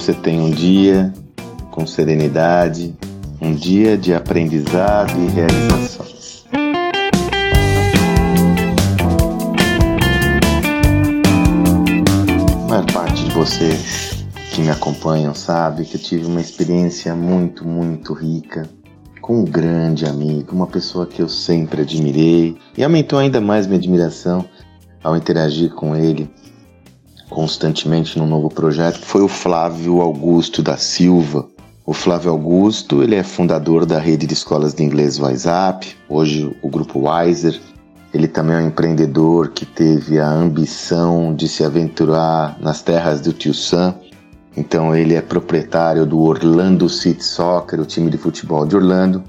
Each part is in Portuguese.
você tenha um dia com serenidade, um dia de aprendizado e realizações. A maior parte de vocês que me acompanham sabe que eu tive uma experiência muito, muito rica com um grande amigo, uma pessoa que eu sempre admirei e aumentou ainda mais minha admiração ao interagir com ele constantemente num novo projeto, foi o Flávio Augusto da Silva. O Flávio Augusto, ele é fundador da rede de escolas de inglês WhatsApp, hoje o grupo Wiser. Ele também é um empreendedor que teve a ambição de se aventurar nas terras do tio Sam. Então ele é proprietário do Orlando City Soccer, o time de futebol de Orlando.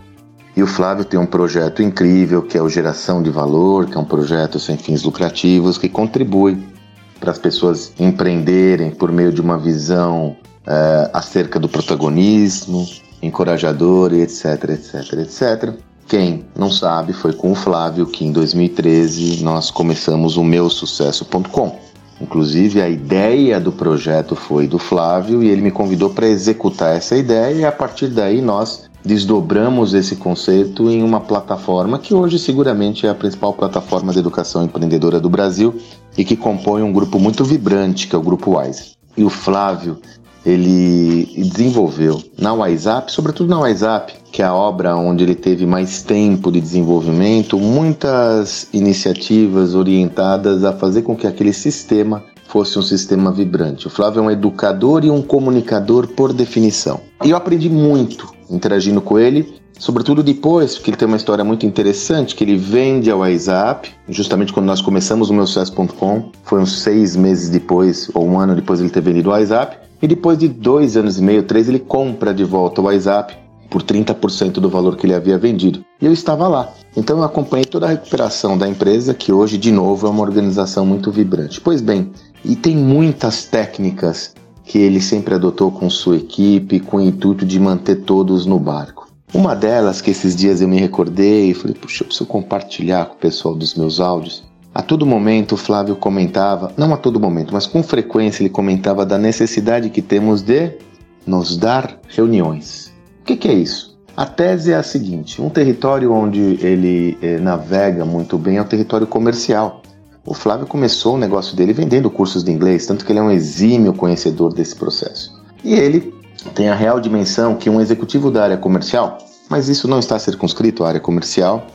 E o Flávio tem um projeto incrível que é o Geração de Valor, que é um projeto sem fins lucrativos que contribui para as pessoas empreenderem por meio de uma visão uh, acerca do protagonismo, encorajador, etc, etc, etc. Quem não sabe, foi com o Flávio que em 2013 nós começamos o meusucesso.com. Inclusive a ideia do projeto foi do Flávio e ele me convidou para executar essa ideia e a partir daí nós desdobramos esse conceito em uma plataforma que hoje seguramente é a principal plataforma de educação empreendedora do Brasil e que compõe um grupo muito vibrante, que é o Grupo Wise. E o Flávio, ele desenvolveu na WhatsApp, sobretudo na WhatsApp, que é a obra onde ele teve mais tempo de desenvolvimento, muitas iniciativas orientadas a fazer com que aquele sistema fosse um sistema vibrante. O Flávio é um educador e um comunicador por definição. E eu aprendi muito interagindo com ele, sobretudo depois, porque ele tem uma história muito interessante, que ele vende ao WhatsApp, justamente quando nós começamos o meu sucesso.com, foi uns seis meses depois, ou um ano depois ele ter vendido o WhatsApp, e depois de dois anos e meio, três, ele compra de volta o WhatsApp por 30% do valor que ele havia vendido. E eu estava lá. Então eu acompanhei toda a recuperação da empresa, que hoje, de novo, é uma organização muito vibrante. Pois bem, e tem muitas técnicas que ele sempre adotou com sua equipe, com o intuito de manter todos no barco. Uma delas, que esses dias eu me recordei e falei, puxa, eu preciso compartilhar com o pessoal dos meus áudios. A todo momento o Flávio comentava, não a todo momento, mas com frequência ele comentava da necessidade que temos de nos dar reuniões. O que, que é isso? A tese é a seguinte: um território onde ele eh, navega muito bem é o território comercial. O Flávio começou o negócio dele vendendo cursos de inglês, tanto que ele é um exímio conhecedor desse processo. E ele tem a real dimensão que um executivo da área comercial, mas isso não está circunscrito à área comercial,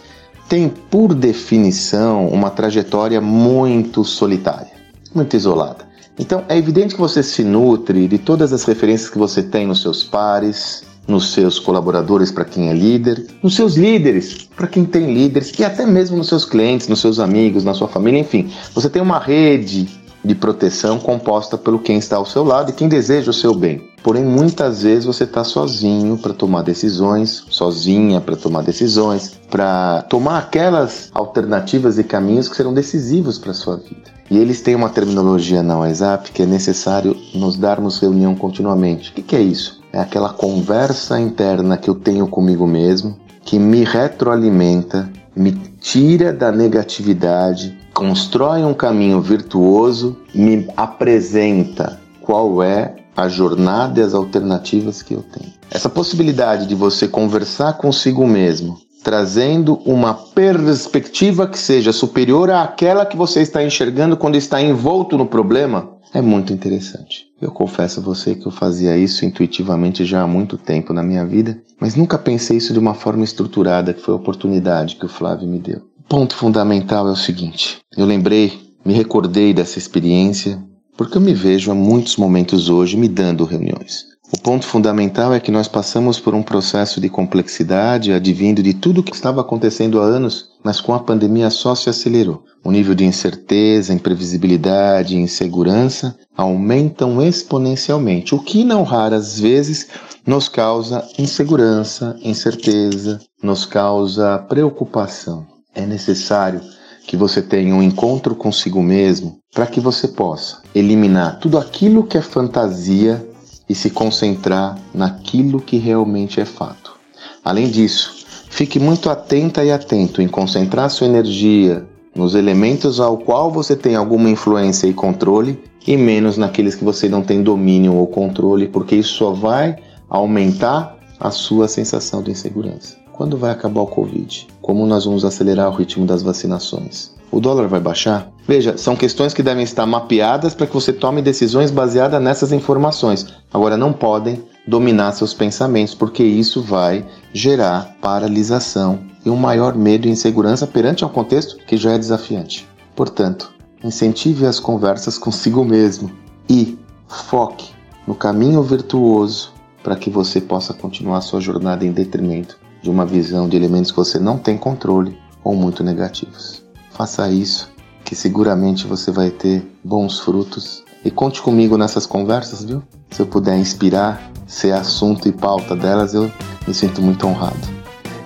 tem por definição uma trajetória muito solitária, muito isolada. Então é evidente que você se nutre de todas as referências que você tem nos seus pares, nos seus colaboradores para quem é líder, nos seus líderes para quem tem líderes e até mesmo nos seus clientes, nos seus amigos, na sua família, enfim. Você tem uma rede de proteção composta pelo quem está ao seu lado e quem deseja o seu bem. Porém, muitas vezes você está sozinho para tomar decisões, sozinha para tomar decisões, para tomar aquelas alternativas e caminhos que serão decisivos para a sua vida. E eles têm uma terminologia na WhatsApp que é necessário nos darmos reunião continuamente. O que, que é isso? É aquela conversa interna que eu tenho comigo mesmo, que me retroalimenta, me tira da negatividade, constrói um caminho virtuoso, me apresenta qual é a jornada e as alternativas que eu tenho. Essa possibilidade de você conversar consigo mesmo, trazendo uma perspectiva que seja superior àquela que você está enxergando quando está envolto no problema, é muito interessante. Eu confesso a você que eu fazia isso intuitivamente já há muito tempo na minha vida, mas nunca pensei isso de uma forma estruturada, que foi a oportunidade que o Flávio me deu. O ponto fundamental é o seguinte: eu lembrei, me recordei dessa experiência, porque eu me vejo há muitos momentos hoje me dando reuniões. O ponto fundamental é que nós passamos por um processo de complexidade advindo de tudo o que estava acontecendo há anos, mas com a pandemia só se acelerou. O nível de incerteza, imprevisibilidade e insegurança aumentam exponencialmente, o que não raras vezes nos causa insegurança, incerteza, nos causa preocupação. É necessário que você tenha um encontro consigo mesmo para que você possa eliminar tudo aquilo que é fantasia e se concentrar naquilo que realmente é fato. Além disso, fique muito atenta e atento em concentrar sua energia nos elementos ao qual você tem alguma influência e controle e menos naqueles que você não tem domínio ou controle, porque isso só vai aumentar a sua sensação de insegurança. Quando vai acabar o Covid? Como nós vamos acelerar o ritmo das vacinações? O dólar vai baixar? Veja, são questões que devem estar mapeadas para que você tome decisões baseadas nessas informações. Agora, não podem dominar seus pensamentos, porque isso vai gerar paralisação e um maior medo e insegurança perante um contexto que já é desafiante. Portanto, incentive as conversas consigo mesmo e foque no caminho virtuoso para que você possa continuar sua jornada em detrimento de uma visão de elementos que você não tem controle ou muito negativos. Faça isso, que seguramente você vai ter bons frutos. E conte comigo nessas conversas, viu? Se eu puder inspirar, ser assunto e pauta delas, eu me sinto muito honrado.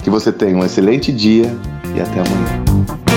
Que você tenha um excelente dia e até amanhã.